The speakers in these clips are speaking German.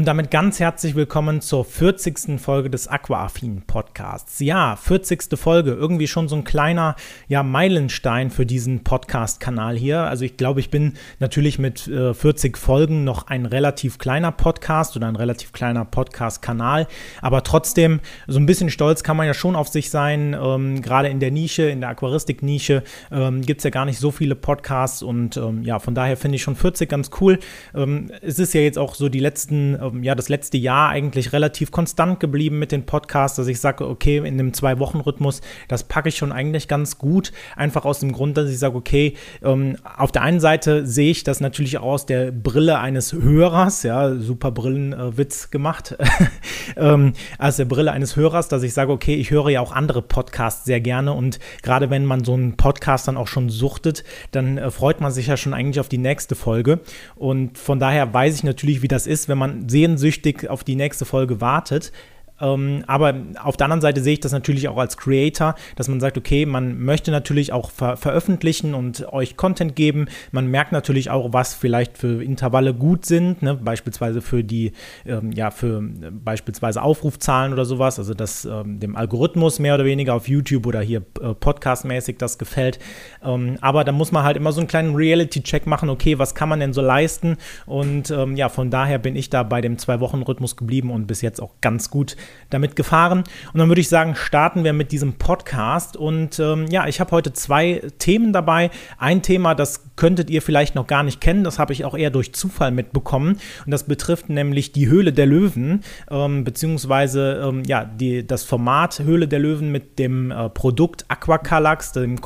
Und damit ganz herzlich willkommen zur 40. Folge des Aquaaffin Podcasts. Ja, 40. Folge, irgendwie schon so ein kleiner ja, Meilenstein für diesen Podcast-Kanal hier. Also ich glaube, ich bin natürlich mit äh, 40 Folgen noch ein relativ kleiner Podcast oder ein relativ kleiner Podcast-Kanal. Aber trotzdem, so ein bisschen stolz kann man ja schon auf sich sein. Ähm, Gerade in der Nische, in der Aquaristik-Nische, ähm, gibt es ja gar nicht so viele Podcasts. Und ähm, ja, von daher finde ich schon 40 ganz cool. Ähm, es ist ja jetzt auch so die letzten ähm, ja das letzte Jahr eigentlich relativ konstant geblieben mit den Podcasts, dass ich sage, okay, in einem Zwei-Wochen-Rhythmus, das packe ich schon eigentlich ganz gut. Einfach aus dem Grund, dass ich sage, okay, ähm, auf der einen Seite sehe ich das natürlich auch aus der Brille eines Hörers, ja, super Brillenwitz äh, gemacht, ähm, aus der Brille eines Hörers, dass ich sage, okay, ich höre ja auch andere Podcasts sehr gerne und gerade wenn man so einen Podcast dann auch schon suchtet, dann äh, freut man sich ja schon eigentlich auf die nächste Folge und von daher weiß ich natürlich, wie das ist, wenn man sehnsüchtig auf die nächste Folge wartet. Ähm, aber auf der anderen Seite sehe ich das natürlich auch als Creator, dass man sagt, okay, man möchte natürlich auch ver veröffentlichen und euch Content geben. Man merkt natürlich auch, was vielleicht für Intervalle gut sind, ne? beispielsweise für die, ähm, ja, für beispielsweise Aufrufzahlen oder sowas, also dass ähm, dem Algorithmus mehr oder weniger auf YouTube oder hier äh, podcastmäßig das gefällt. Ähm, aber da muss man halt immer so einen kleinen Reality-Check machen, okay, was kann man denn so leisten? Und ähm, ja, von daher bin ich da bei dem Zwei-Wochen-Rhythmus geblieben und bis jetzt auch ganz gut damit gefahren. Und dann würde ich sagen, starten wir mit diesem Podcast. Und ähm, ja, ich habe heute zwei Themen dabei. Ein Thema, das könntet ihr vielleicht noch gar nicht kennen, das habe ich auch eher durch Zufall mitbekommen. Und das betrifft nämlich die Höhle der Löwen, ähm, beziehungsweise ähm, ja, die, das Format Höhle der Löwen mit dem äh, Produkt Aquacalax, dem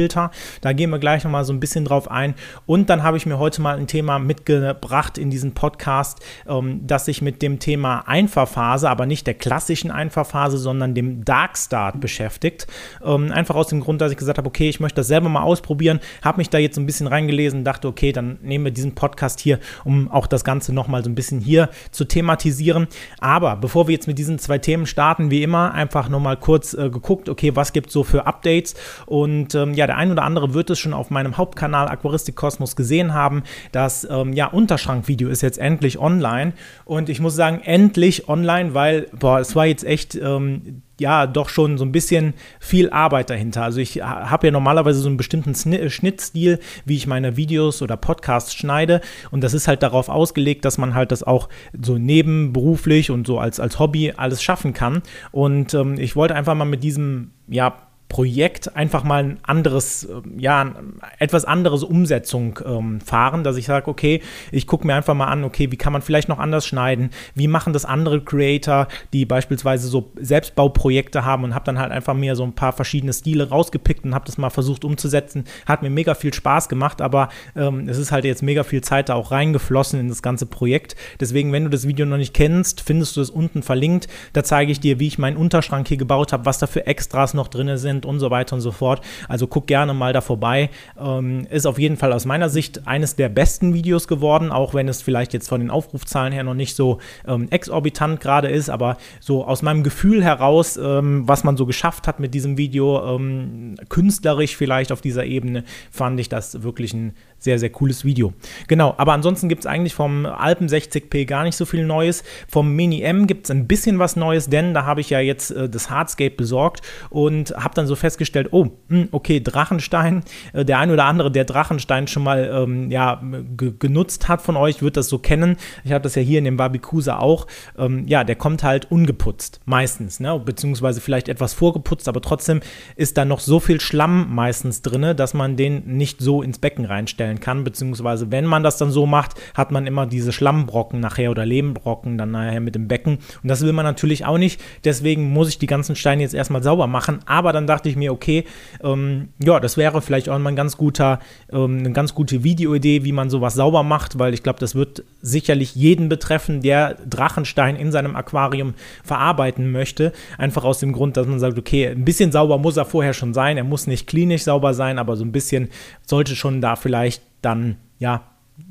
Concav-Filter. Da gehen wir gleich nochmal so ein bisschen drauf ein. Und dann habe ich mir heute mal ein Thema mitgebracht in diesen Podcast, ähm, das sich mit dem Thema Einfahrphase, aber nicht der klassischen Einfahrphase, sondern dem Dark Start beschäftigt. Ähm, einfach aus dem Grund, dass ich gesagt habe, okay, ich möchte das selber mal ausprobieren, habe mich da jetzt ein bisschen reingelesen, dachte, okay, dann nehmen wir diesen Podcast hier, um auch das Ganze nochmal so ein bisschen hier zu thematisieren. Aber bevor wir jetzt mit diesen zwei Themen starten, wie immer, einfach nochmal kurz äh, geguckt, okay, was gibt es so für Updates? Und ähm, ja, der ein oder andere wird es schon auf meinem Hauptkanal Aquaristik Kosmos gesehen haben. Das ähm, ja, Unterschrankvideo ist jetzt endlich online. Und ich muss sagen, endlich online, weil, boah, es war jetzt echt ähm, ja doch schon so ein bisschen viel Arbeit dahinter. Also ich habe ja normalerweise so einen bestimmten Schnittstil, wie ich meine Videos oder Podcasts schneide und das ist halt darauf ausgelegt, dass man halt das auch so nebenberuflich und so als, als Hobby alles schaffen kann. Und ähm, ich wollte einfach mal mit diesem ja, Projekt einfach mal ein anderes, ähm, ja, etwas anderes Umsetzung ähm, fahren, dass ich sage, okay, ich gucke mir einfach mal an, okay, wie kann man vielleicht noch anders schneiden, wie machen das andere Creator, die beispielsweise so Selbstbauprojekte haben und habe dann halt einfach mir so ein paar verschiedene Stile rausgepickt und habe das mal versucht umzusetzen. Hat mir mega viel Spaß gemacht, aber ähm, es ist halt jetzt mega viel Zeit da auch reingeflossen in das ganze Projekt. Deswegen, wenn du das Video noch nicht kennst, findest du es unten verlinkt. Da zeige ich dir, wie ich meinen Unterschrank hier gebaut habe, was da für Extras noch drin sind sind und so weiter und so fort. Also guck gerne mal da vorbei. Ähm, ist auf jeden Fall aus meiner Sicht eines der besten Videos geworden, auch wenn es vielleicht jetzt von den Aufrufzahlen her noch nicht so ähm, exorbitant gerade ist, aber so aus meinem Gefühl heraus, ähm, was man so geschafft hat mit diesem Video, ähm, künstlerisch vielleicht auf dieser Ebene, fand ich das wirklich ein sehr, sehr cooles Video. Genau, aber ansonsten gibt es eigentlich vom Alpen 60p gar nicht so viel Neues. Vom Mini M gibt es ein bisschen was Neues, denn da habe ich ja jetzt äh, das Hardscape besorgt und habe dann so festgestellt, oh, mh, hm, okay, Drachenstein. Äh, der ein oder andere, der Drachenstein schon mal ähm, ja, genutzt hat von euch, wird das so kennen. Ich habe das ja hier in dem Barbikusa auch. Ähm, ja, der kommt halt ungeputzt, meistens, ne? beziehungsweise vielleicht etwas vorgeputzt, aber trotzdem ist da noch so viel Schlamm meistens drin, dass man den nicht so ins Becken reinstellen herstellen kann, beziehungsweise wenn man das dann so macht, hat man immer diese Schlammbrocken nachher oder Lehmbrocken dann nachher mit dem Becken. Und das will man natürlich auch nicht, deswegen muss ich die ganzen Steine jetzt erstmal sauber machen, aber dann dachte ich mir, okay, ähm, ja, das wäre vielleicht auch mal ein ganz guter, ähm, eine ganz gute Videoidee, wie man sowas sauber macht, weil ich glaube, das wird sicherlich jeden betreffen, der Drachenstein in seinem Aquarium verarbeiten möchte, einfach aus dem Grund, dass man sagt, okay, ein bisschen sauber muss er vorher schon sein, er muss nicht klinisch sauber sein, aber so ein bisschen sollte schon da vielleicht dann ja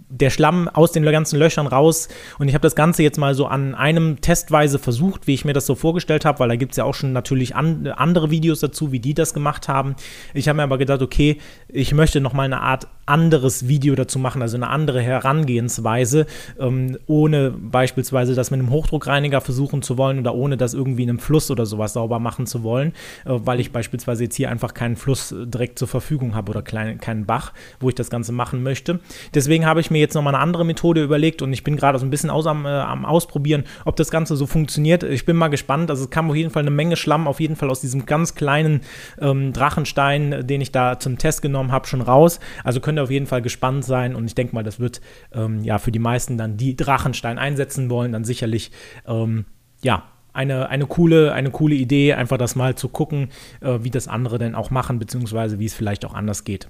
der Schlamm aus den ganzen Löchern raus. Und ich habe das Ganze jetzt mal so an einem Testweise versucht, wie ich mir das so vorgestellt habe, weil da gibt es ja auch schon natürlich an, andere Videos dazu, wie die das gemacht haben. Ich habe mir aber gedacht, okay, ich möchte noch mal eine Art anderes Video dazu machen, also eine andere Herangehensweise, ähm, ohne beispielsweise das mit einem Hochdruckreiniger versuchen zu wollen oder ohne das irgendwie in einem Fluss oder sowas sauber machen zu wollen, äh, weil ich beispielsweise jetzt hier einfach keinen Fluss direkt zur Verfügung habe oder klein, keinen Bach, wo ich das Ganze machen möchte. Deswegen habe ich mir jetzt nochmal eine andere Methode überlegt und ich bin gerade so ein bisschen aus am, äh, am Ausprobieren, ob das Ganze so funktioniert. Ich bin mal gespannt. Also es kam auf jeden Fall eine Menge Schlamm auf jeden Fall aus diesem ganz kleinen ähm, Drachenstein, den ich da zum Test genommen habe, schon raus. Also könnt ihr auf jeden Fall gespannt sein und ich denke mal, das wird ähm, ja für die meisten dann, die Drachenstein einsetzen wollen, dann sicherlich ähm, ja eine, eine, coole, eine coole Idee, einfach das mal zu gucken, äh, wie das andere denn auch machen, beziehungsweise wie es vielleicht auch anders geht.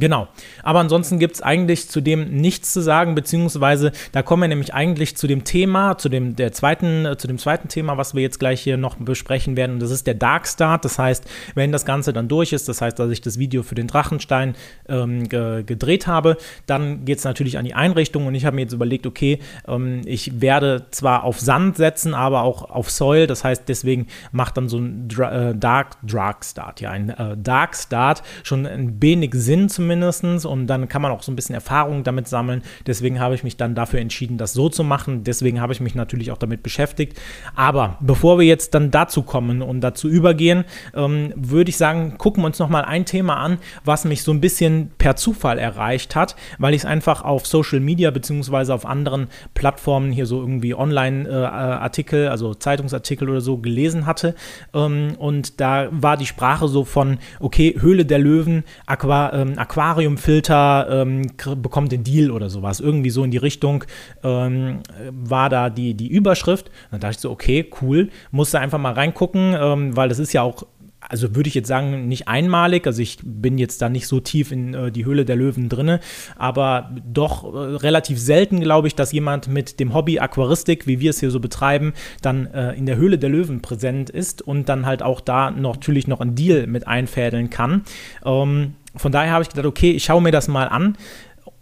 Genau. Aber ansonsten gibt es eigentlich zu dem nichts zu sagen, beziehungsweise da kommen wir nämlich eigentlich zu dem Thema, zu dem, der zweiten, äh, zu dem zweiten Thema, was wir jetzt gleich hier noch besprechen werden. Und das ist der Dark Start. Das heißt, wenn das Ganze dann durch ist, das heißt, dass ich das Video für den Drachenstein ähm, ge gedreht habe, dann geht es natürlich an die Einrichtung und ich habe mir jetzt überlegt, okay, ähm, ich werde zwar auf Sand setzen, aber auch auf Soil. Das heißt, deswegen macht dann so ein Dra äh, Dark Dark Start, ja, ein äh, Dark Start schon ein wenig Sinn zumindest mindestens und dann kann man auch so ein bisschen Erfahrung damit sammeln. Deswegen habe ich mich dann dafür entschieden, das so zu machen. Deswegen habe ich mich natürlich auch damit beschäftigt. Aber bevor wir jetzt dann dazu kommen und dazu übergehen, ähm, würde ich sagen, gucken wir uns nochmal ein Thema an, was mich so ein bisschen per Zufall erreicht hat, weil ich es einfach auf Social Media beziehungsweise auf anderen Plattformen hier so irgendwie Online-Artikel, äh, also Zeitungsartikel oder so gelesen hatte. Ähm, und da war die Sprache so von, okay, Höhle der Löwen, Aqua, ähm, Aqua Aquariumfilter ähm, bekommt den Deal oder sowas. Irgendwie so in die Richtung ähm, war da die, die Überschrift. Dann dachte ich so, okay, cool, musste einfach mal reingucken, ähm, weil das ist ja auch also würde ich jetzt sagen, nicht einmalig. Also ich bin jetzt da nicht so tief in äh, die Höhle der Löwen drinne, aber doch äh, relativ selten, glaube ich, dass jemand mit dem Hobby Aquaristik, wie wir es hier so betreiben, dann äh, in der Höhle der Löwen präsent ist und dann halt auch da noch, natürlich noch einen Deal mit einfädeln kann. Ähm, von daher habe ich gedacht, okay, ich schaue mir das mal an.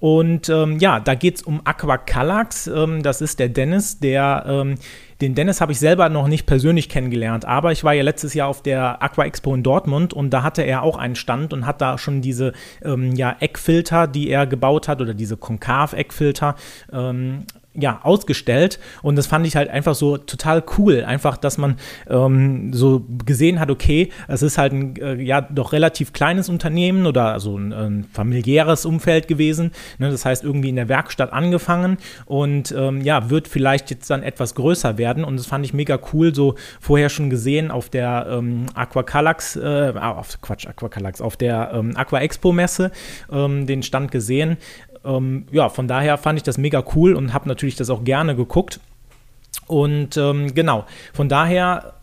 Und ähm, ja, da geht es um Aquacalax. Ähm, das ist der Dennis, der ähm, den Dennis habe ich selber noch nicht persönlich kennengelernt, aber ich war ja letztes Jahr auf der Aqua Expo in Dortmund und da hatte er auch einen Stand und hat da schon diese ähm, ja, Eckfilter, die er gebaut hat oder diese Konkav-Eckfilter ähm, ja, ausgestellt. Und das fand ich halt einfach so total cool, einfach, dass man ähm, so gesehen hat, okay, es ist halt ein äh, ja doch relativ kleines Unternehmen oder also ein, ein familiäres Umfeld gewesen, ne? das heißt irgendwie in der Werkstatt angefangen. Und ähm, ja, wird vielleicht jetzt dann etwas größer werden. Und das fand ich mega cool, so vorher schon gesehen auf der ähm, Aquacalax, äh, auf Quatsch, Aquacalax, auf der ähm, Aqua Expo Messe ähm, den Stand gesehen ähm, ja, von daher fand ich das mega cool und habe natürlich das auch gerne geguckt. Und ähm, genau, von daher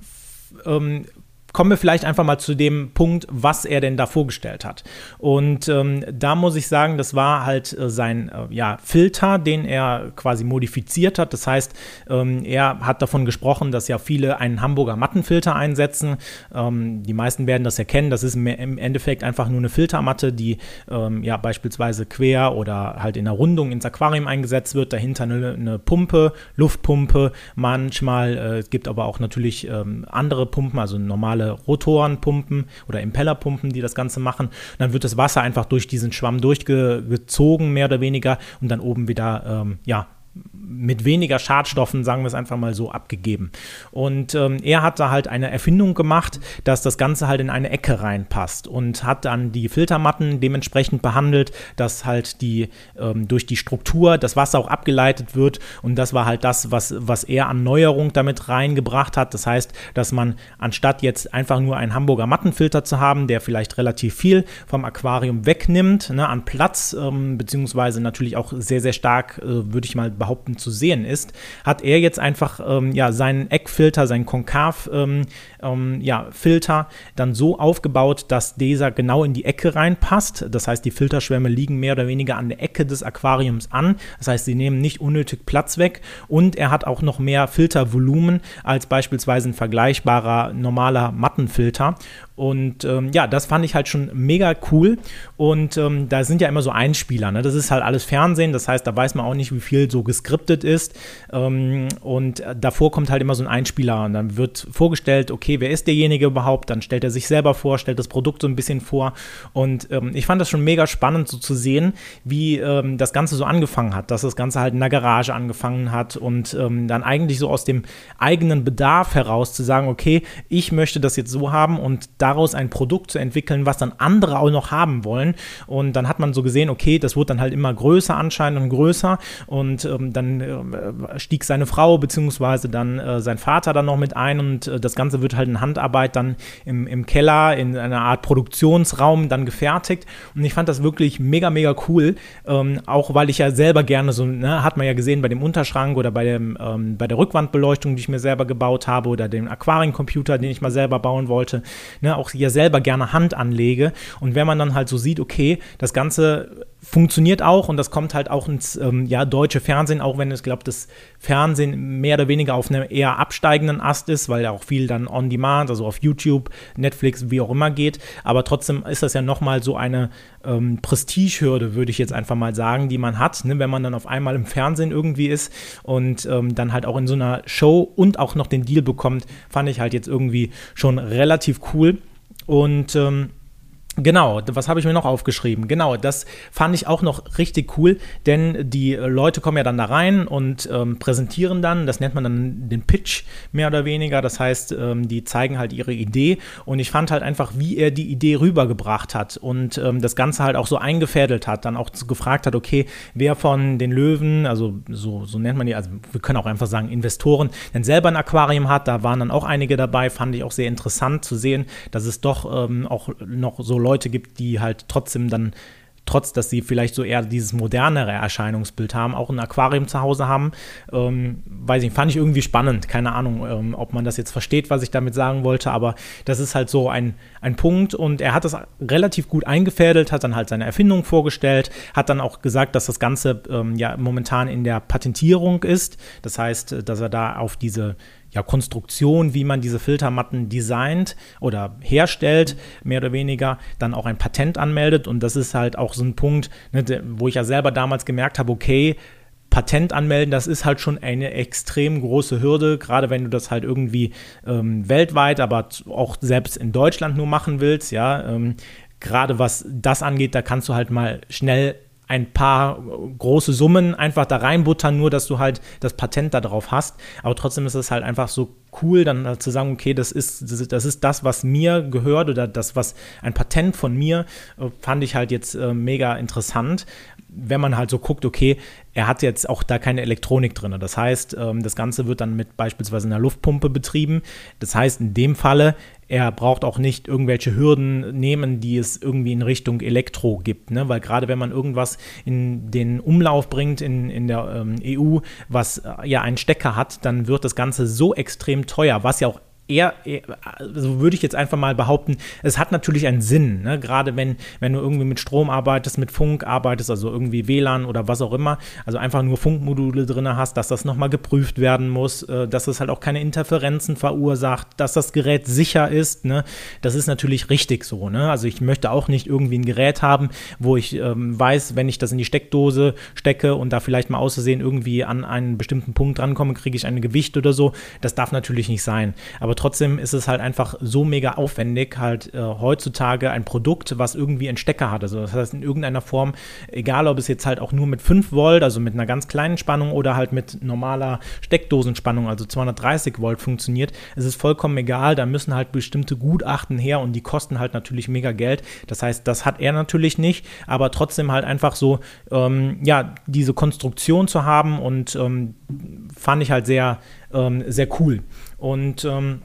ähm, kommen wir vielleicht einfach mal zu dem Punkt, was er denn da vorgestellt hat. Und ähm, da muss ich sagen, das war halt äh, sein äh, ja, Filter, den er quasi modifiziert hat. Das heißt, ähm, er hat davon gesprochen, dass ja viele einen Hamburger Mattenfilter einsetzen. Ähm, die meisten werden das erkennen. Das ist im Endeffekt einfach nur eine Filtermatte, die ähm, ja beispielsweise quer oder halt in der Rundung ins Aquarium eingesetzt wird. Dahinter eine, eine Pumpe, Luftpumpe. Manchmal äh, gibt aber auch natürlich ähm, andere Pumpen, also normale normale Rotorenpumpen oder Impellerpumpen, die das Ganze machen. Und dann wird das Wasser einfach durch diesen Schwamm durchgezogen, mehr oder weniger, und dann oben wieder ähm, ja, mit weniger Schadstoffen, sagen wir es einfach mal so, abgegeben. Und ähm, er hat da halt eine Erfindung gemacht, dass das Ganze halt in eine Ecke reinpasst und hat dann die Filtermatten dementsprechend behandelt, dass halt die ähm, durch die Struktur das Wasser auch abgeleitet wird. Und das war halt das, was, was er an Neuerung damit reingebracht hat. Das heißt, dass man anstatt jetzt einfach nur einen Hamburger Mattenfilter zu haben, der vielleicht relativ viel vom Aquarium wegnimmt, ne, an Platz, ähm, beziehungsweise natürlich auch sehr, sehr stark, äh, würde ich mal behaupten, zu sehen ist, hat er jetzt einfach ähm, ja, seinen Eckfilter, seinen Konkav-Filter ähm, ähm, ja, dann so aufgebaut, dass dieser genau in die Ecke reinpasst. Das heißt, die Filterschwämme liegen mehr oder weniger an der Ecke des Aquariums an. Das heißt, sie nehmen nicht unnötig Platz weg und er hat auch noch mehr Filtervolumen als beispielsweise ein vergleichbarer normaler Mattenfilter. Und ähm, ja, das fand ich halt schon mega cool. Und ähm, da sind ja immer so Einspieler. Ne? Das ist halt alles Fernsehen, das heißt, da weiß man auch nicht, wie viel so geskriptet ist. Ähm, und davor kommt halt immer so ein Einspieler und dann wird vorgestellt, okay, wer ist derjenige überhaupt? Dann stellt er sich selber vor, stellt das Produkt so ein bisschen vor. Und ähm, ich fand das schon mega spannend, so zu sehen, wie ähm, das Ganze so angefangen hat, dass das Ganze halt in der Garage angefangen hat und ähm, dann eigentlich so aus dem eigenen Bedarf heraus zu sagen, okay, ich möchte das jetzt so haben und daraus ein Produkt zu entwickeln, was dann andere auch noch haben wollen. Und dann hat man so gesehen, okay, das wurde dann halt immer größer anscheinend und größer und ähm, dann äh, stieg seine Frau beziehungsweise dann äh, sein Vater dann noch mit ein und äh, das Ganze wird halt in Handarbeit dann im, im Keller in einer Art Produktionsraum dann gefertigt. Und ich fand das wirklich mega, mega cool, ähm, auch weil ich ja selber gerne so, ne, hat man ja gesehen bei dem Unterschrank oder bei, dem, ähm, bei der Rückwandbeleuchtung, die ich mir selber gebaut habe oder dem Aquariencomputer, den ich mal selber bauen wollte, ne, auch ja selber gerne Hand anlege. Und wenn man dann halt so sieht, okay, das Ganze funktioniert auch und das kommt halt auch ins ähm, ja, deutsche Fernsehen, auch wenn ich glaube, das Fernsehen mehr oder weniger auf einem eher absteigenden Ast ist, weil ja auch viel dann on demand, also auf YouTube, Netflix, wie auch immer geht. Aber trotzdem ist das ja nochmal so eine ähm, Prestigehürde, würde ich jetzt einfach mal sagen, die man hat, ne, wenn man dann auf einmal im Fernsehen irgendwie ist und ähm, dann halt auch in so einer Show und auch noch den Deal bekommt, fand ich halt jetzt irgendwie schon relativ cool. Und ähm, Genau, was habe ich mir noch aufgeschrieben? Genau, das fand ich auch noch richtig cool, denn die Leute kommen ja dann da rein und ähm, präsentieren dann, das nennt man dann den Pitch mehr oder weniger, das heißt, ähm, die zeigen halt ihre Idee und ich fand halt einfach, wie er die Idee rübergebracht hat und ähm, das Ganze halt auch so eingefädelt hat, dann auch gefragt hat, okay, wer von den Löwen, also so, so nennt man die, also wir können auch einfach sagen Investoren, denn selber ein Aquarium hat, da waren dann auch einige dabei, fand ich auch sehr interessant zu sehen, dass es doch ähm, auch noch so Leute gibt, die halt trotzdem dann trotz dass sie vielleicht so eher dieses modernere Erscheinungsbild haben, auch ein Aquarium zu Hause haben. Ähm, weiß ich, fand ich irgendwie spannend. Keine Ahnung, ähm, ob man das jetzt versteht, was ich damit sagen wollte, aber das ist halt so ein, ein Punkt und er hat das relativ gut eingefädelt, hat dann halt seine Erfindung vorgestellt, hat dann auch gesagt, dass das Ganze ähm, ja momentan in der Patentierung ist. Das heißt, dass er da auf diese ja, Konstruktion, wie man diese Filtermatten designt oder herstellt, mehr oder weniger, dann auch ein Patent anmeldet. Und das ist halt auch so ein Punkt, ne, wo ich ja selber damals gemerkt habe, okay, Patent anmelden, das ist halt schon eine extrem große Hürde, gerade wenn du das halt irgendwie ähm, weltweit, aber auch selbst in Deutschland nur machen willst, ja. Ähm, gerade was das angeht, da kannst du halt mal schnell ein paar große Summen einfach da reinbuttern, nur dass du halt das Patent da drauf hast. Aber trotzdem ist es halt einfach so cool, dann halt zu sagen, okay, das ist, das ist das, was mir gehört oder das, was ein Patent von mir, äh, fand ich halt jetzt äh, mega interessant wenn man halt so guckt, okay, er hat jetzt auch da keine Elektronik drin. Das heißt, ähm, das Ganze wird dann mit beispielsweise einer Luftpumpe betrieben. Das heißt, in dem Falle, er braucht auch nicht irgendwelche Hürden nehmen, die es irgendwie in Richtung Elektro gibt. Ne? Weil gerade wenn man irgendwas in den Umlauf bringt in, in der ähm, EU, was äh, ja einen Stecker hat, dann wird das Ganze so extrem teuer, was ja auch eher, also würde ich jetzt einfach mal behaupten, es hat natürlich einen Sinn, ne? gerade wenn, wenn du irgendwie mit Strom arbeitest, mit Funk arbeitest, also irgendwie WLAN oder was auch immer, also einfach nur Funkmodule drin hast, dass das nochmal geprüft werden muss, äh, dass es halt auch keine Interferenzen verursacht, dass das Gerät sicher ist, ne? das ist natürlich richtig so, ne? also ich möchte auch nicht irgendwie ein Gerät haben, wo ich ähm, weiß, wenn ich das in die Steckdose stecke und da vielleicht mal auszusehen irgendwie an einen bestimmten Punkt drankomme, kriege ich ein Gewicht oder so, das darf natürlich nicht sein, aber trotzdem ist es halt einfach so mega aufwendig, halt äh, heutzutage ein Produkt, was irgendwie einen Stecker hat. Also das heißt in irgendeiner Form, egal ob es jetzt halt auch nur mit 5 Volt, also mit einer ganz kleinen Spannung oder halt mit normaler Steckdosenspannung, also 230 Volt funktioniert, es ist vollkommen egal, da müssen halt bestimmte Gutachten her und die kosten halt natürlich mega Geld. Das heißt, das hat er natürlich nicht, aber trotzdem halt einfach so, ähm, ja, diese Konstruktion zu haben und ähm, fand ich halt sehr, ähm, sehr cool. Und ähm,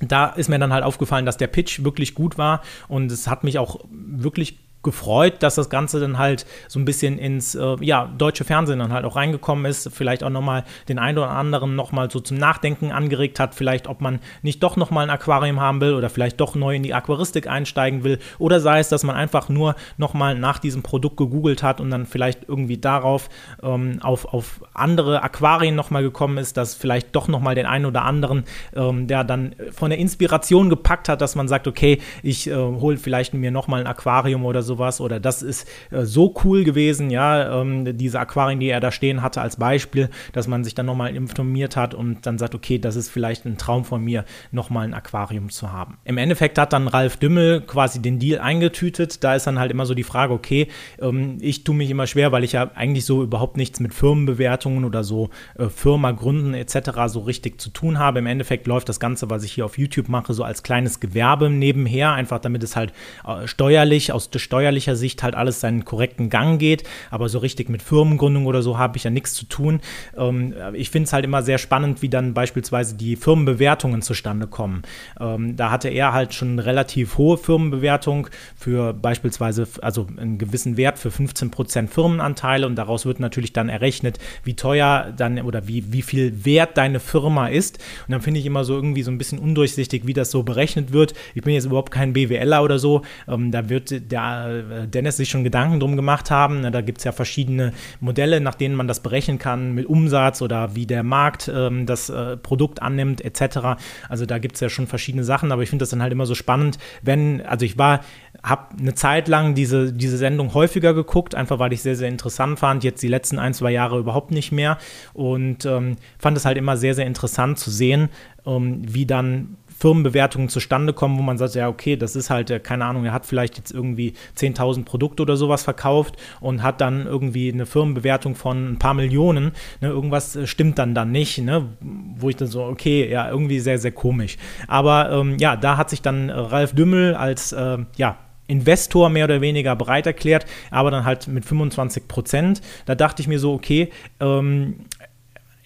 da ist mir dann halt aufgefallen, dass der Pitch wirklich gut war und es hat mich auch wirklich gefreut, dass das Ganze dann halt so ein bisschen ins äh, ja, deutsche Fernsehen dann halt auch reingekommen ist, vielleicht auch nochmal den einen oder anderen nochmal so zum Nachdenken angeregt hat, vielleicht ob man nicht doch nochmal ein Aquarium haben will oder vielleicht doch neu in die Aquaristik einsteigen will. Oder sei es, dass man einfach nur nochmal nach diesem Produkt gegoogelt hat und dann vielleicht irgendwie darauf ähm, auf, auf andere Aquarien nochmal gekommen ist, dass vielleicht doch nochmal den einen oder anderen, ähm, der dann von der Inspiration gepackt hat, dass man sagt, okay, ich äh, hole vielleicht mir nochmal ein Aquarium oder so sowas oder das ist äh, so cool gewesen, ja, ähm, diese Aquarien, die er da stehen hatte als Beispiel, dass man sich dann nochmal informiert hat und dann sagt, okay, das ist vielleicht ein Traum von mir, nochmal ein Aquarium zu haben. Im Endeffekt hat dann Ralf Dümmel quasi den Deal eingetütet. Da ist dann halt immer so die Frage, okay, ähm, ich tue mich immer schwer, weil ich ja eigentlich so überhaupt nichts mit Firmenbewertungen oder so äh, Firma gründen etc. so richtig zu tun habe. Im Endeffekt läuft das Ganze, was ich hier auf YouTube mache, so als kleines Gewerbe nebenher, einfach damit es halt äh, steuerlich aus der Steuer steuerlicher Sicht halt alles seinen korrekten Gang geht, aber so richtig mit Firmengründung oder so habe ich ja nichts zu tun. Ähm, ich finde es halt immer sehr spannend, wie dann beispielsweise die Firmenbewertungen zustande kommen. Ähm, da hatte er halt schon eine relativ hohe Firmenbewertung für beispielsweise, also einen gewissen Wert für 15% Firmenanteile und daraus wird natürlich dann errechnet, wie teuer dann oder wie, wie viel wert deine Firma ist. Und dann finde ich immer so irgendwie so ein bisschen undurchsichtig, wie das so berechnet wird. Ich bin jetzt überhaupt kein BWLer oder so. Ähm, da wird der Dennis sich schon Gedanken drum gemacht haben. Da gibt es ja verschiedene Modelle, nach denen man das berechnen kann mit Umsatz oder wie der Markt ähm, das äh, Produkt annimmt etc. Also da gibt es ja schon verschiedene Sachen, aber ich finde das dann halt immer so spannend, wenn, also ich war, habe eine Zeit lang diese, diese Sendung häufiger geguckt, einfach weil ich sehr, sehr interessant fand. Jetzt die letzten ein, zwei Jahre überhaupt nicht mehr und ähm, fand es halt immer sehr, sehr interessant zu sehen, ähm, wie dann Firmenbewertungen zustande kommen, wo man sagt, ja, okay, das ist halt, äh, keine Ahnung, er hat vielleicht jetzt irgendwie 10.000 Produkte oder sowas verkauft und hat dann irgendwie eine Firmenbewertung von ein paar Millionen. Ne, irgendwas äh, stimmt dann dann nicht, ne, wo ich dann so, okay, ja, irgendwie sehr, sehr komisch. Aber ähm, ja, da hat sich dann Ralf Dümmel als, äh, ja, Investor mehr oder weniger bereit erklärt, aber dann halt mit 25 Prozent. Da dachte ich mir so, okay, ähm,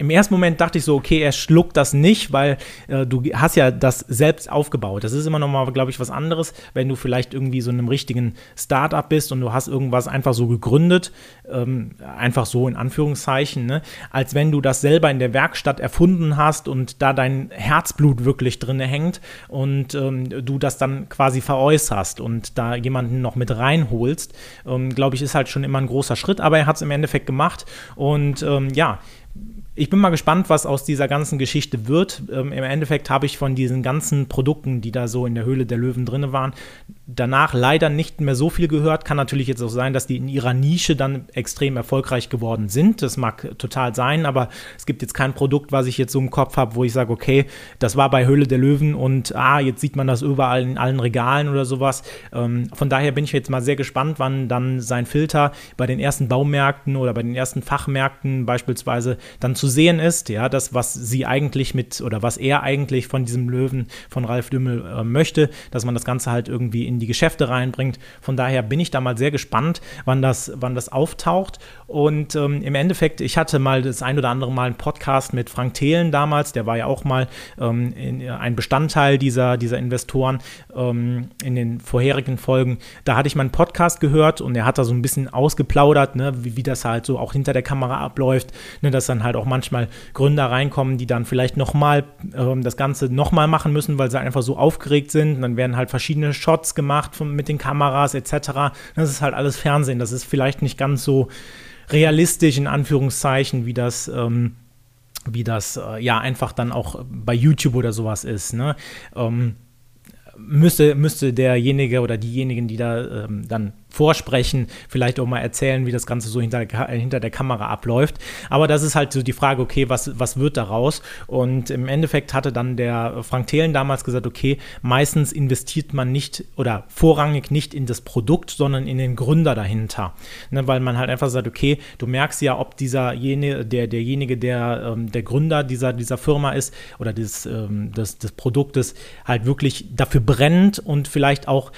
im ersten Moment dachte ich so, okay, er schluckt das nicht, weil äh, du hast ja das selbst aufgebaut. Das ist immer noch mal, glaube ich, was anderes, wenn du vielleicht irgendwie so in einem richtigen Startup bist und du hast irgendwas einfach so gegründet, ähm, einfach so in Anführungszeichen, ne? als wenn du das selber in der Werkstatt erfunden hast und da dein Herzblut wirklich drin hängt und ähm, du das dann quasi veräußerst und da jemanden noch mit reinholst, ähm, glaube ich, ist halt schon immer ein großer Schritt, aber er hat es im Endeffekt gemacht und ähm, ja, ich bin mal gespannt, was aus dieser ganzen Geschichte wird. Ähm, Im Endeffekt habe ich von diesen ganzen Produkten, die da so in der Höhle der Löwen drin waren, danach leider nicht mehr so viel gehört. Kann natürlich jetzt auch sein, dass die in ihrer Nische dann extrem erfolgreich geworden sind. Das mag total sein, aber es gibt jetzt kein Produkt, was ich jetzt so im Kopf habe, wo ich sage, okay, das war bei Höhle der Löwen und ah, jetzt sieht man das überall in allen Regalen oder sowas. Ähm, von daher bin ich jetzt mal sehr gespannt, wann dann sein Filter bei den ersten Baumärkten oder bei den ersten Fachmärkten beispielsweise dann zu sehen ist, ja, das, was sie eigentlich mit oder was er eigentlich von diesem Löwen von Ralf Dümmel äh, möchte, dass man das Ganze halt irgendwie in die Geschäfte reinbringt. Von daher bin ich da mal sehr gespannt, wann das, wann das auftaucht. Und ähm, im Endeffekt, ich hatte mal das ein oder andere Mal einen Podcast mit Frank Thelen damals, der war ja auch mal ähm, in, ein Bestandteil dieser, dieser Investoren ähm, in den vorherigen Folgen. Da hatte ich mal einen Podcast gehört und er hat da so ein bisschen ausgeplaudert, ne, wie, wie das halt so auch hinter der Kamera abläuft, ne, dass dann halt auch manchmal Gründer reinkommen, die dann vielleicht nochmal ähm, das Ganze nochmal machen müssen, weil sie einfach so aufgeregt sind. Und dann werden halt verschiedene Shots gemacht von, mit den Kameras etc. Das ist halt alles Fernsehen. Das ist vielleicht nicht ganz so realistisch in Anführungszeichen, wie das. Ähm, wie das äh, ja einfach dann auch bei YouTube oder sowas ist. Ne? Ähm, müsste, müsste derjenige oder diejenigen, die da ähm, dann vorsprechen, vielleicht auch mal erzählen, wie das Ganze so hinter, hinter der Kamera abläuft. Aber das ist halt so die Frage, okay, was, was wird daraus? Und im Endeffekt hatte dann der Frank Thelen damals gesagt, okay, meistens investiert man nicht oder vorrangig nicht in das Produkt, sondern in den Gründer dahinter. Ne, weil man halt einfach sagt, okay, du merkst ja, ob dieser jene, der, derjenige, der ähm, der Gründer dieser, dieser Firma ist oder des, ähm, des, des Produktes halt wirklich dafür brennt und vielleicht auch äh,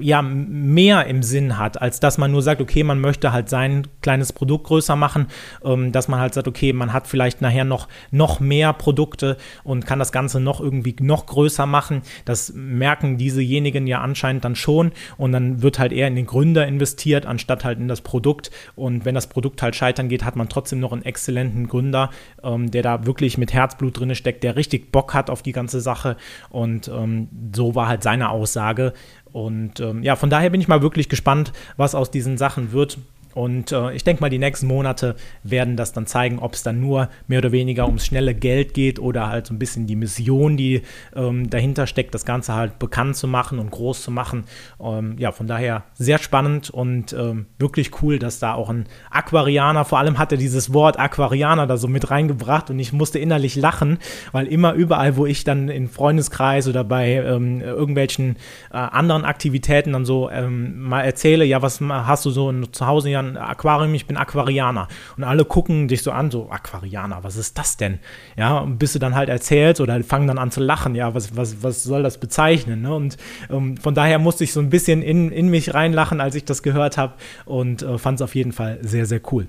ja mehr im Sinn hat, als dass man nur sagt, okay, man möchte halt sein kleines Produkt größer machen, ähm, dass man halt sagt, okay, man hat vielleicht nachher noch, noch mehr Produkte und kann das Ganze noch irgendwie noch größer machen. Das merken diesejenigen ja anscheinend dann schon und dann wird halt eher in den Gründer investiert, anstatt halt in das Produkt. Und wenn das Produkt halt scheitern geht, hat man trotzdem noch einen exzellenten Gründer, ähm, der da wirklich mit Herzblut drin steckt, der richtig Bock hat auf die ganze Sache. Und ähm, so war halt seine Aussage. Und ähm, ja, von daher bin ich mal wirklich gespannt, was aus diesen Sachen wird. Und äh, ich denke mal, die nächsten Monate werden das dann zeigen, ob es dann nur mehr oder weniger ums schnelle Geld geht oder halt so ein bisschen die Mission, die ähm, dahinter steckt, das Ganze halt bekannt zu machen und groß zu machen. Ähm, ja, von daher sehr spannend und ähm, wirklich cool, dass da auch ein Aquarianer, vor allem hat er dieses Wort Aquarianer da so mit reingebracht und ich musste innerlich lachen, weil immer überall, wo ich dann in Freundeskreis oder bei ähm, irgendwelchen äh, anderen Aktivitäten dann so ähm, mal erzähle, ja, was hast du so zu Hause ja ein Aquarium, ich bin Aquarianer. Und alle gucken dich so an, so Aquarianer, was ist das denn? Ja, und bis du dann halt erzählst oder fangen dann an zu lachen, ja, was, was, was soll das bezeichnen? Ne? Und ähm, von daher musste ich so ein bisschen in, in mich reinlachen, als ich das gehört habe und äh, fand es auf jeden Fall sehr, sehr cool.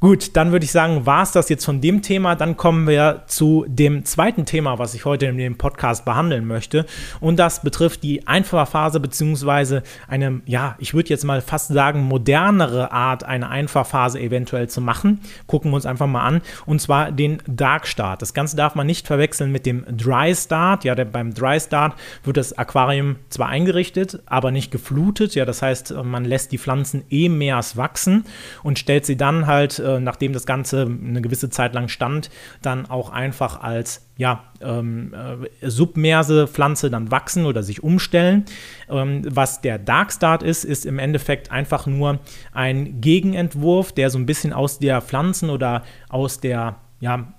Gut, dann würde ich sagen, war es das jetzt von dem Thema. Dann kommen wir zu dem zweiten Thema, was ich heute in dem Podcast behandeln möchte. Und das betrifft die Einfachphase beziehungsweise eine, ja, ich würde jetzt mal fast sagen, modernere Art Start, eine Einfachphase eventuell zu machen. Gucken wir uns einfach mal an. Und zwar den Dark Start. Das Ganze darf man nicht verwechseln mit dem Dry Start. Ja, beim Dry Start wird das Aquarium zwar eingerichtet, aber nicht geflutet. Ja, das heißt, man lässt die Pflanzen eh mehr wachsen und stellt sie dann halt, äh, nachdem das Ganze eine gewisse Zeit lang stand, dann auch einfach als ja, ähm, äh, submerse Pflanze dann wachsen oder sich umstellen. Ähm, was der Dark Start ist, ist im Endeffekt einfach nur ein Gegenentwurf, der so ein bisschen aus der Pflanzen oder aus der ja,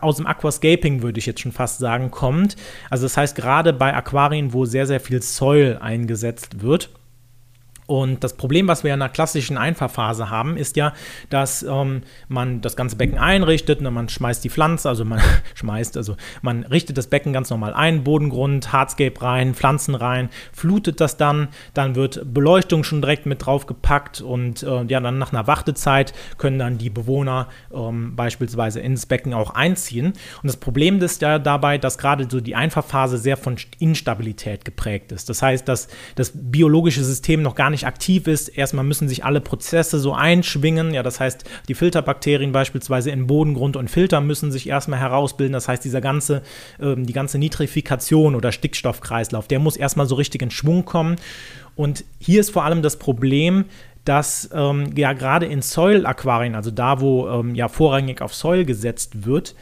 aus dem Aquascaping würde ich jetzt schon fast sagen, kommt. Also das heißt, gerade bei Aquarien, wo sehr, sehr viel Soil eingesetzt wird, und das Problem, was wir in einer klassischen Einfahrphase haben, ist ja, dass ähm, man das ganze Becken einrichtet, und ne, man schmeißt die Pflanze, also man schmeißt, also man richtet das Becken ganz normal ein, Bodengrund, Hardscape rein, Pflanzen rein, flutet das dann, dann wird Beleuchtung schon direkt mit drauf gepackt und äh, ja, dann nach einer Wartezeit können dann die Bewohner ähm, beispielsweise ins Becken auch einziehen. Und das Problem ist ja dabei, dass gerade so die Einfahrphase sehr von Instabilität geprägt ist. Das heißt, dass das biologische System noch gar nicht aktiv ist. Erstmal müssen sich alle Prozesse so einschwingen. Ja, das heißt, die Filterbakterien beispielsweise in Bodengrund und Filter müssen sich erstmal herausbilden. Das heißt, dieser ganze, ähm, die ganze Nitrifikation oder Stickstoffkreislauf, der muss erstmal so richtig in Schwung kommen. Und hier ist vor allem das Problem, dass ähm, ja gerade in Soil-Aquarien, also da, wo ähm, ja vorrangig auf Soil gesetzt wird,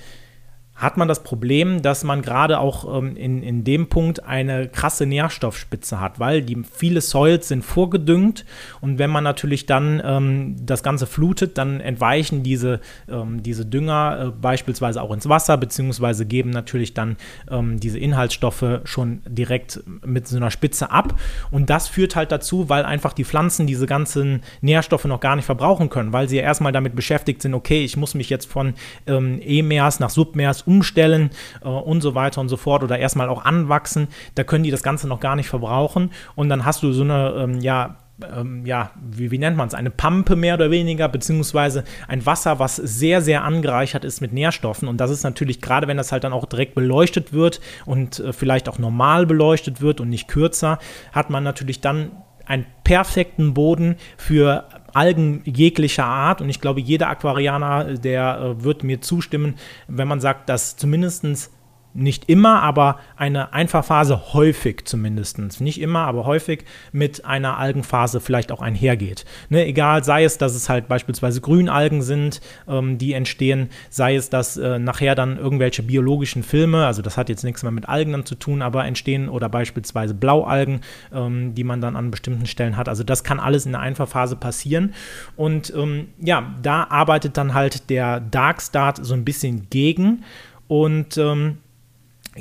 hat man das Problem, dass man gerade auch ähm, in, in dem Punkt eine krasse Nährstoffspitze hat, weil die viele Soils sind vorgedüngt und wenn man natürlich dann ähm, das Ganze flutet, dann entweichen diese, ähm, diese Dünger äh, beispielsweise auch ins Wasser, beziehungsweise geben natürlich dann ähm, diese Inhaltsstoffe schon direkt mit so einer Spitze ab. Und das führt halt dazu, weil einfach die Pflanzen diese ganzen Nährstoffe noch gar nicht verbrauchen können, weil sie ja erstmal damit beschäftigt sind, okay, ich muss mich jetzt von ähm, E-Mers nach Submers umstellen äh, und so weiter und so fort oder erstmal auch anwachsen. Da können die das Ganze noch gar nicht verbrauchen und dann hast du so eine, ähm, ja, ähm, ja, wie, wie nennt man es, eine Pampe mehr oder weniger, beziehungsweise ein Wasser, was sehr, sehr angereichert ist mit Nährstoffen. Und das ist natürlich, gerade wenn das halt dann auch direkt beleuchtet wird und äh, vielleicht auch normal beleuchtet wird und nicht kürzer, hat man natürlich dann einen perfekten Boden für Algen jeglicher Art. Und ich glaube, jeder Aquarianer, der äh, wird mir zustimmen, wenn man sagt, dass zumindest nicht immer, aber eine Einfachphase häufig zumindest, nicht immer, aber häufig mit einer Algenphase vielleicht auch einhergeht. Ne, egal, sei es, dass es halt beispielsweise Grünalgen sind, ähm, die entstehen, sei es, dass äh, nachher dann irgendwelche biologischen Filme, also das hat jetzt nichts mehr mit Algen dann zu tun, aber entstehen oder beispielsweise Blaualgen, ähm, die man dann an bestimmten Stellen hat. Also das kann alles in der Einfachphase passieren. Und ähm, ja, da arbeitet dann halt der Dark Start so ein bisschen gegen. Und ähm,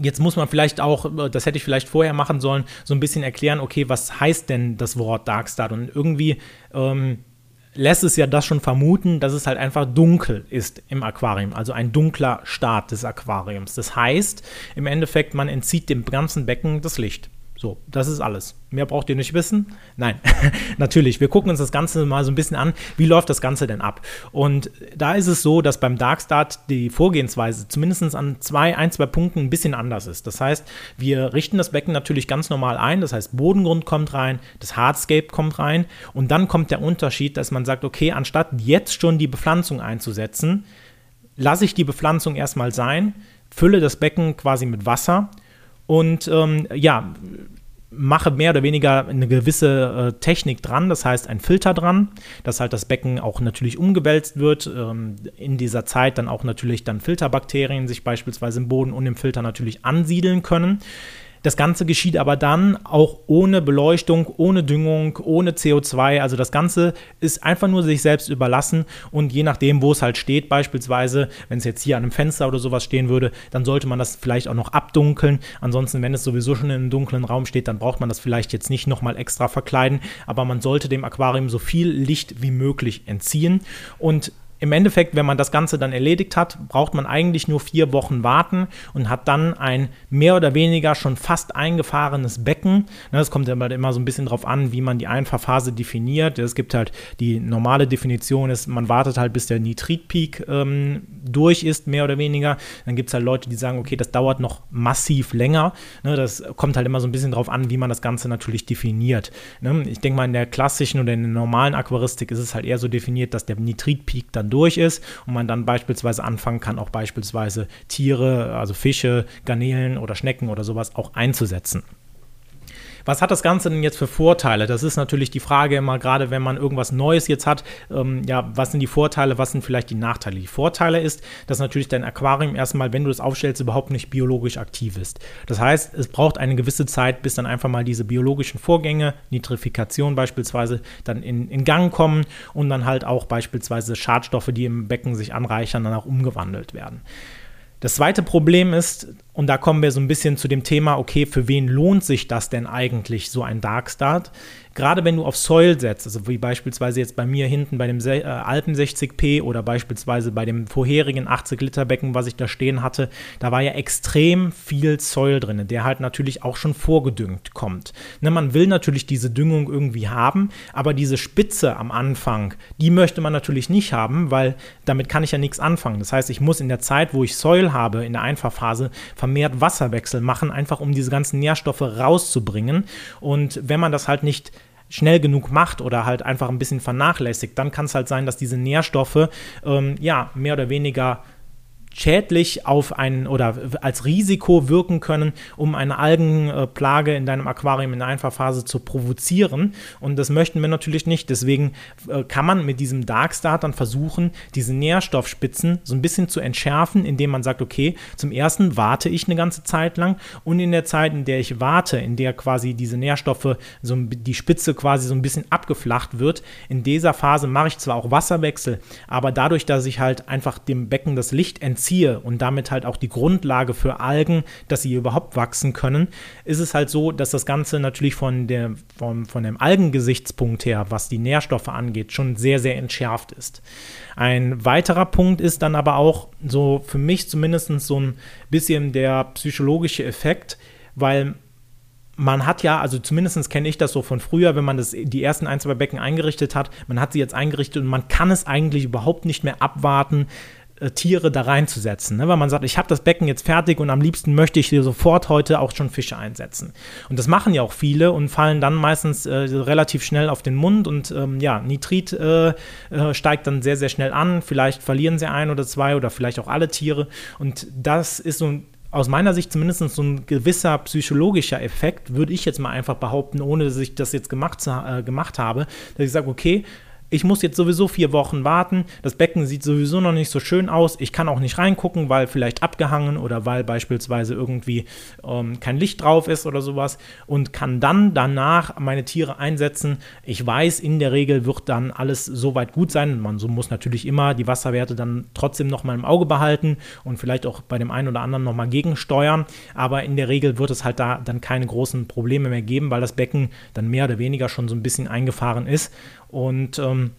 Jetzt muss man vielleicht auch, das hätte ich vielleicht vorher machen sollen, so ein bisschen erklären, okay, was heißt denn das Wort Darkstart? Und irgendwie ähm, lässt es ja das schon vermuten, dass es halt einfach dunkel ist im Aquarium, also ein dunkler Start des Aquariums. Das heißt, im Endeffekt, man entzieht dem ganzen Becken das Licht. So, das ist alles. Mehr braucht ihr nicht wissen. Nein, natürlich. Wir gucken uns das Ganze mal so ein bisschen an. Wie läuft das Ganze denn ab? Und da ist es so, dass beim Darkstart die Vorgehensweise zumindest an zwei, ein, zwei Punkten ein bisschen anders ist. Das heißt, wir richten das Becken natürlich ganz normal ein. Das heißt, Bodengrund kommt rein, das Hardscape kommt rein und dann kommt der Unterschied, dass man sagt, okay, anstatt jetzt schon die Bepflanzung einzusetzen, lasse ich die Bepflanzung erstmal sein, fülle das Becken quasi mit Wasser und ähm, ja, mache mehr oder weniger eine gewisse äh, Technik dran, das heißt ein Filter dran, dass halt das Becken auch natürlich umgewälzt wird, ähm, in dieser Zeit dann auch natürlich dann Filterbakterien sich beispielsweise im Boden und im Filter natürlich ansiedeln können. Das Ganze geschieht aber dann auch ohne Beleuchtung, ohne Düngung, ohne CO2. Also das Ganze ist einfach nur sich selbst überlassen und je nachdem, wo es halt steht, beispielsweise, wenn es jetzt hier an einem Fenster oder sowas stehen würde, dann sollte man das vielleicht auch noch abdunkeln. Ansonsten, wenn es sowieso schon in einem dunklen Raum steht, dann braucht man das vielleicht jetzt nicht nochmal extra verkleiden, aber man sollte dem Aquarium so viel Licht wie möglich entziehen und im Endeffekt, wenn man das Ganze dann erledigt hat, braucht man eigentlich nur vier Wochen warten und hat dann ein mehr oder weniger schon fast eingefahrenes Becken. Das kommt immer, immer so ein bisschen drauf an, wie man die Einfahrphase definiert. Es gibt halt die normale Definition ist, man wartet halt, bis der Nitritpeak ähm, durch ist, mehr oder weniger. Dann gibt es halt Leute, die sagen, okay, das dauert noch massiv länger. Ne, das kommt halt immer so ein bisschen drauf an, wie man das Ganze natürlich definiert. Ne, ich denke mal, in der klassischen oder in der normalen Aquaristik ist es halt eher so definiert, dass der Nitritpeak dann durch ist und man dann beispielsweise anfangen kann, auch beispielsweise Tiere, also Fische, Garnelen oder Schnecken oder sowas auch einzusetzen. Was hat das Ganze denn jetzt für Vorteile? Das ist natürlich die Frage immer, gerade wenn man irgendwas Neues jetzt hat, ähm, ja, was sind die Vorteile, was sind vielleicht die Nachteile? Die Vorteile ist, dass natürlich dein Aquarium erstmal, wenn du es aufstellst, überhaupt nicht biologisch aktiv ist. Das heißt, es braucht eine gewisse Zeit, bis dann einfach mal diese biologischen Vorgänge, Nitrifikation beispielsweise, dann in, in Gang kommen und dann halt auch beispielsweise Schadstoffe, die im Becken sich anreichern, dann auch umgewandelt werden. Das zweite Problem ist, und da kommen wir so ein bisschen zu dem Thema, okay, für wen lohnt sich das denn eigentlich, so ein Dark Start? Gerade wenn du auf Soil setzt, also wie beispielsweise jetzt bei mir hinten bei dem äh, Alpen 60p oder beispielsweise bei dem vorherigen 80 Liter Becken, was ich da stehen hatte, da war ja extrem viel Soil drin, der halt natürlich auch schon vorgedüngt kommt. Ne, man will natürlich diese Düngung irgendwie haben, aber diese Spitze am Anfang, die möchte man natürlich nicht haben, weil damit kann ich ja nichts anfangen. Das heißt, ich muss in der Zeit, wo ich Soil habe, in der Einfahrphase, vermehrt Wasserwechsel machen, einfach um diese ganzen Nährstoffe rauszubringen. Und wenn man das halt nicht schnell genug macht oder halt einfach ein bisschen vernachlässigt, dann kann es halt sein, dass diese Nährstoffe ähm, ja mehr oder weniger schädlich auf einen oder als Risiko wirken können, um eine Algenplage in deinem Aquarium in der Einfahrphase zu provozieren. Und das möchten wir natürlich nicht. Deswegen äh, kann man mit diesem Darkstart dann versuchen, diese Nährstoffspitzen so ein bisschen zu entschärfen, indem man sagt, okay, zum ersten warte ich eine ganze Zeit lang und in der Zeit, in der ich warte, in der quasi diese Nährstoffe, so die Spitze quasi so ein bisschen abgeflacht wird, in dieser Phase mache ich zwar auch Wasserwechsel, aber dadurch, dass ich halt einfach dem Becken das Licht entziehe, entziehe und damit halt auch die Grundlage für Algen, dass sie überhaupt wachsen können, ist es halt so, dass das Ganze natürlich von, der, von, von dem Algengesichtspunkt her, was die Nährstoffe angeht, schon sehr, sehr entschärft ist. Ein weiterer Punkt ist dann aber auch so für mich zumindest so ein bisschen der psychologische Effekt, weil man hat ja, also zumindest kenne ich das so von früher, wenn man das, die ersten ein, zwei Becken eingerichtet hat, man hat sie jetzt eingerichtet und man kann es eigentlich überhaupt nicht mehr abwarten, äh, Tiere da reinzusetzen, ne? weil man sagt, ich habe das Becken jetzt fertig und am liebsten möchte ich hier sofort heute auch schon Fische einsetzen. Und das machen ja auch viele und fallen dann meistens äh, relativ schnell auf den Mund und ähm, ja, Nitrit äh, äh, steigt dann sehr, sehr schnell an. Vielleicht verlieren sie ein oder zwei oder vielleicht auch alle Tiere. Und das ist so ein aus meiner Sicht zumindest so ein gewisser psychologischer Effekt, würde ich jetzt mal einfach behaupten, ohne dass ich das jetzt gemacht, äh, gemacht habe, dass ich sage, okay, ich muss jetzt sowieso vier Wochen warten, das Becken sieht sowieso noch nicht so schön aus, ich kann auch nicht reingucken, weil vielleicht abgehangen oder weil beispielsweise irgendwie ähm, kein Licht drauf ist oder sowas und kann dann danach meine Tiere einsetzen. Ich weiß, in der Regel wird dann alles soweit gut sein. Man so muss natürlich immer die Wasserwerte dann trotzdem noch mal im Auge behalten und vielleicht auch bei dem einen oder anderen noch mal gegensteuern, aber in der Regel wird es halt da dann keine großen Probleme mehr geben, weil das Becken dann mehr oder weniger schon so ein bisschen eingefahren ist und ähm,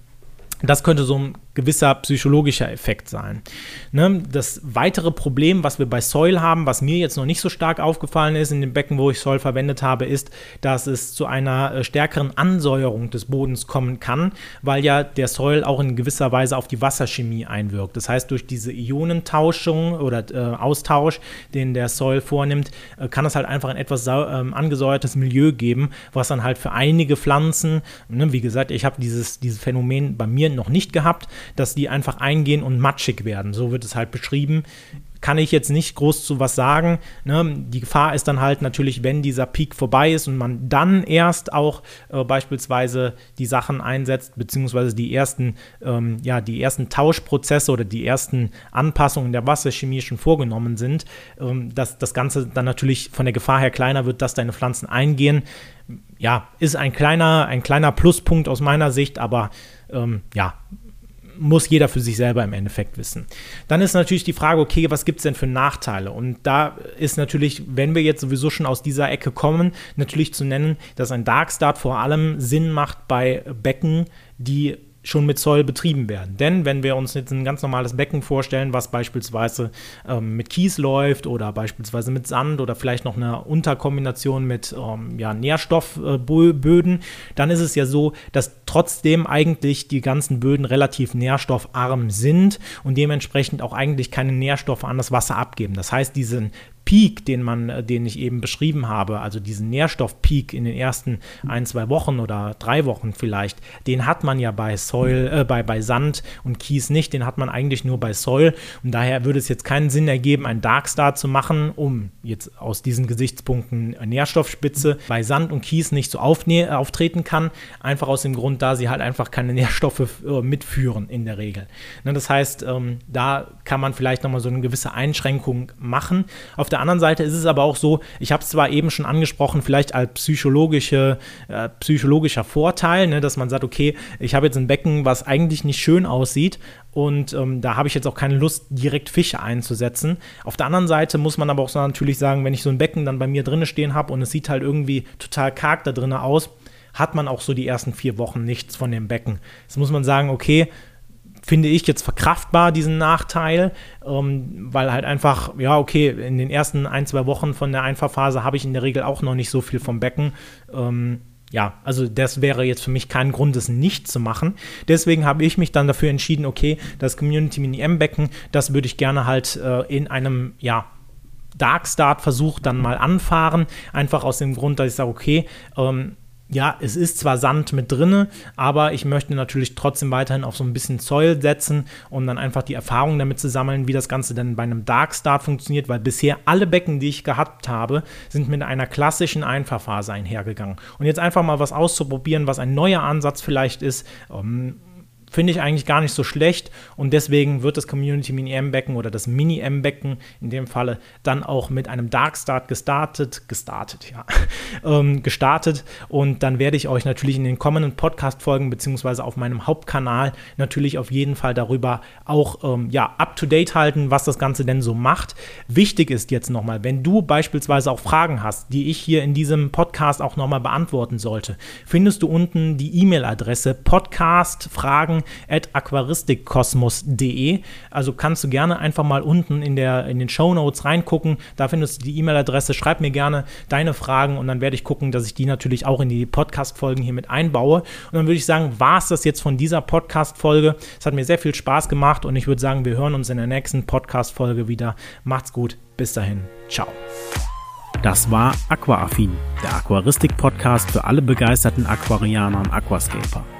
das könnte so ein gewisser psychologischer Effekt sein. Ne? Das weitere Problem, was wir bei Soil haben, was mir jetzt noch nicht so stark aufgefallen ist in dem Becken, wo ich Soil verwendet habe, ist, dass es zu einer äh, stärkeren Ansäuerung des Bodens kommen kann, weil ja der Soil auch in gewisser Weise auf die Wasserchemie einwirkt. Das heißt, durch diese Ionentauschung oder äh, Austausch, den der Soil vornimmt, äh, kann es halt einfach ein etwas äh, angesäuertes Milieu geben, was dann halt für einige Pflanzen, ne, wie gesagt, ich habe dieses, dieses Phänomen bei mir noch nicht gehabt, dass die einfach eingehen und matschig werden. So wird es halt beschrieben kann ich jetzt nicht groß zu was sagen. Ne? Die Gefahr ist dann halt natürlich, wenn dieser Peak vorbei ist und man dann erst auch äh, beispielsweise die Sachen einsetzt, beziehungsweise die ersten, ähm, ja, die ersten Tauschprozesse oder die ersten Anpassungen der Wasserchemie schon vorgenommen sind, ähm, dass das Ganze dann natürlich von der Gefahr her kleiner wird, dass deine Pflanzen eingehen. Ja, ist ein kleiner, ein kleiner Pluspunkt aus meiner Sicht, aber ähm, ja, muss jeder für sich selber im Endeffekt wissen. Dann ist natürlich die Frage, okay, was gibt es denn für Nachteile? Und da ist natürlich, wenn wir jetzt sowieso schon aus dieser Ecke kommen, natürlich zu nennen, dass ein Darkstart vor allem Sinn macht bei Becken, die schon mit Zoll betrieben werden. Denn wenn wir uns jetzt ein ganz normales Becken vorstellen, was beispielsweise ähm, mit Kies läuft oder beispielsweise mit Sand oder vielleicht noch eine Unterkombination mit ähm, ja, Nährstoffböden, äh, dann ist es ja so, dass trotzdem eigentlich die ganzen Böden relativ nährstoffarm sind und dementsprechend auch eigentlich keine Nährstoffe an das Wasser abgeben. Das heißt, diesen Peak, den man, äh, den ich eben beschrieben habe, also diesen Nährstoffpeak in den ersten ein, zwei Wochen oder drei Wochen vielleicht, den hat man ja bei Soil, äh, bei, bei Sand und Kies nicht, den hat man eigentlich nur bei Soil. Und daher würde es jetzt keinen Sinn ergeben, einen Darkstar zu machen, um jetzt aus diesen Gesichtspunkten Nährstoffspitze bei Sand und Kies nicht so auftreten kann. Einfach aus dem Grund, da sie halt einfach keine Nährstoffe äh, mitführen in der Regel. Ne, das heißt, ähm, da kann man vielleicht nochmal so eine gewisse Einschränkung machen. Auf der anderen Seite ist es aber auch so, ich habe es zwar eben schon angesprochen, vielleicht als psychologische, äh, psychologischer Vorteil, ne, dass man sagt, okay, ich habe jetzt ein Becken, was eigentlich nicht schön aussieht und ähm, da habe ich jetzt auch keine Lust, direkt Fische einzusetzen. Auf der anderen Seite muss man aber auch so natürlich sagen, wenn ich so ein Becken dann bei mir drinne stehen habe und es sieht halt irgendwie total karg da drinne aus, hat man auch so die ersten vier Wochen nichts von dem Becken. Jetzt muss man sagen, okay, finde ich jetzt verkraftbar, diesen Nachteil, ähm, weil halt einfach, ja, okay, in den ersten ein, zwei Wochen von der Einfahrphase habe ich in der Regel auch noch nicht so viel vom Becken. Ähm, ja, also das wäre jetzt für mich kein Grund, es nicht zu machen. Deswegen habe ich mich dann dafür entschieden, okay, das Community Mini M-Becken, das würde ich gerne halt äh, in einem, ja, Dark Start Versuch dann mal anfahren. Einfach aus dem Grund, dass ich sage, okay, ähm, ja, es ist zwar Sand mit drinne, aber ich möchte natürlich trotzdem weiterhin auf so ein bisschen Soil setzen und dann einfach die Erfahrung damit zu sammeln, wie das Ganze denn bei einem Dark Start funktioniert, weil bisher alle Becken, die ich gehabt habe, sind mit einer klassischen Einfahrphase einhergegangen. Und jetzt einfach mal was auszuprobieren, was ein neuer Ansatz vielleicht ist, um, finde ich eigentlich gar nicht so schlecht und deswegen wird das Community Mini M-Becken oder das Mini M-Becken in dem Falle dann auch mit einem Dark Start gestartet, gestartet, ja, ähm, gestartet und dann werde ich euch natürlich in den kommenden Podcast-Folgen beziehungsweise auf meinem Hauptkanal natürlich auf jeden Fall darüber auch ähm, ja, up to date halten, was das Ganze denn so macht. Wichtig ist jetzt nochmal, wenn du beispielsweise auch Fragen hast, die ich hier in diesem Podcast auch nochmal beantworten sollte, findest du unten die E-Mail-Adresse podcastfragen at aquaristikkosmos.de. Also kannst du gerne einfach mal unten in, der, in den Show Notes reingucken. Da findest du die E-Mail-Adresse. Schreib mir gerne deine Fragen und dann werde ich gucken, dass ich die natürlich auch in die Podcast-Folgen hier mit einbaue. Und dann würde ich sagen, war es das jetzt von dieser Podcast-Folge. Es hat mir sehr viel Spaß gemacht und ich würde sagen, wir hören uns in der nächsten Podcast-Folge wieder. Macht's gut. Bis dahin. Ciao. Das war Aquaaffin, der Aquaristik-Podcast für alle begeisterten Aquarianer und Aquascaper.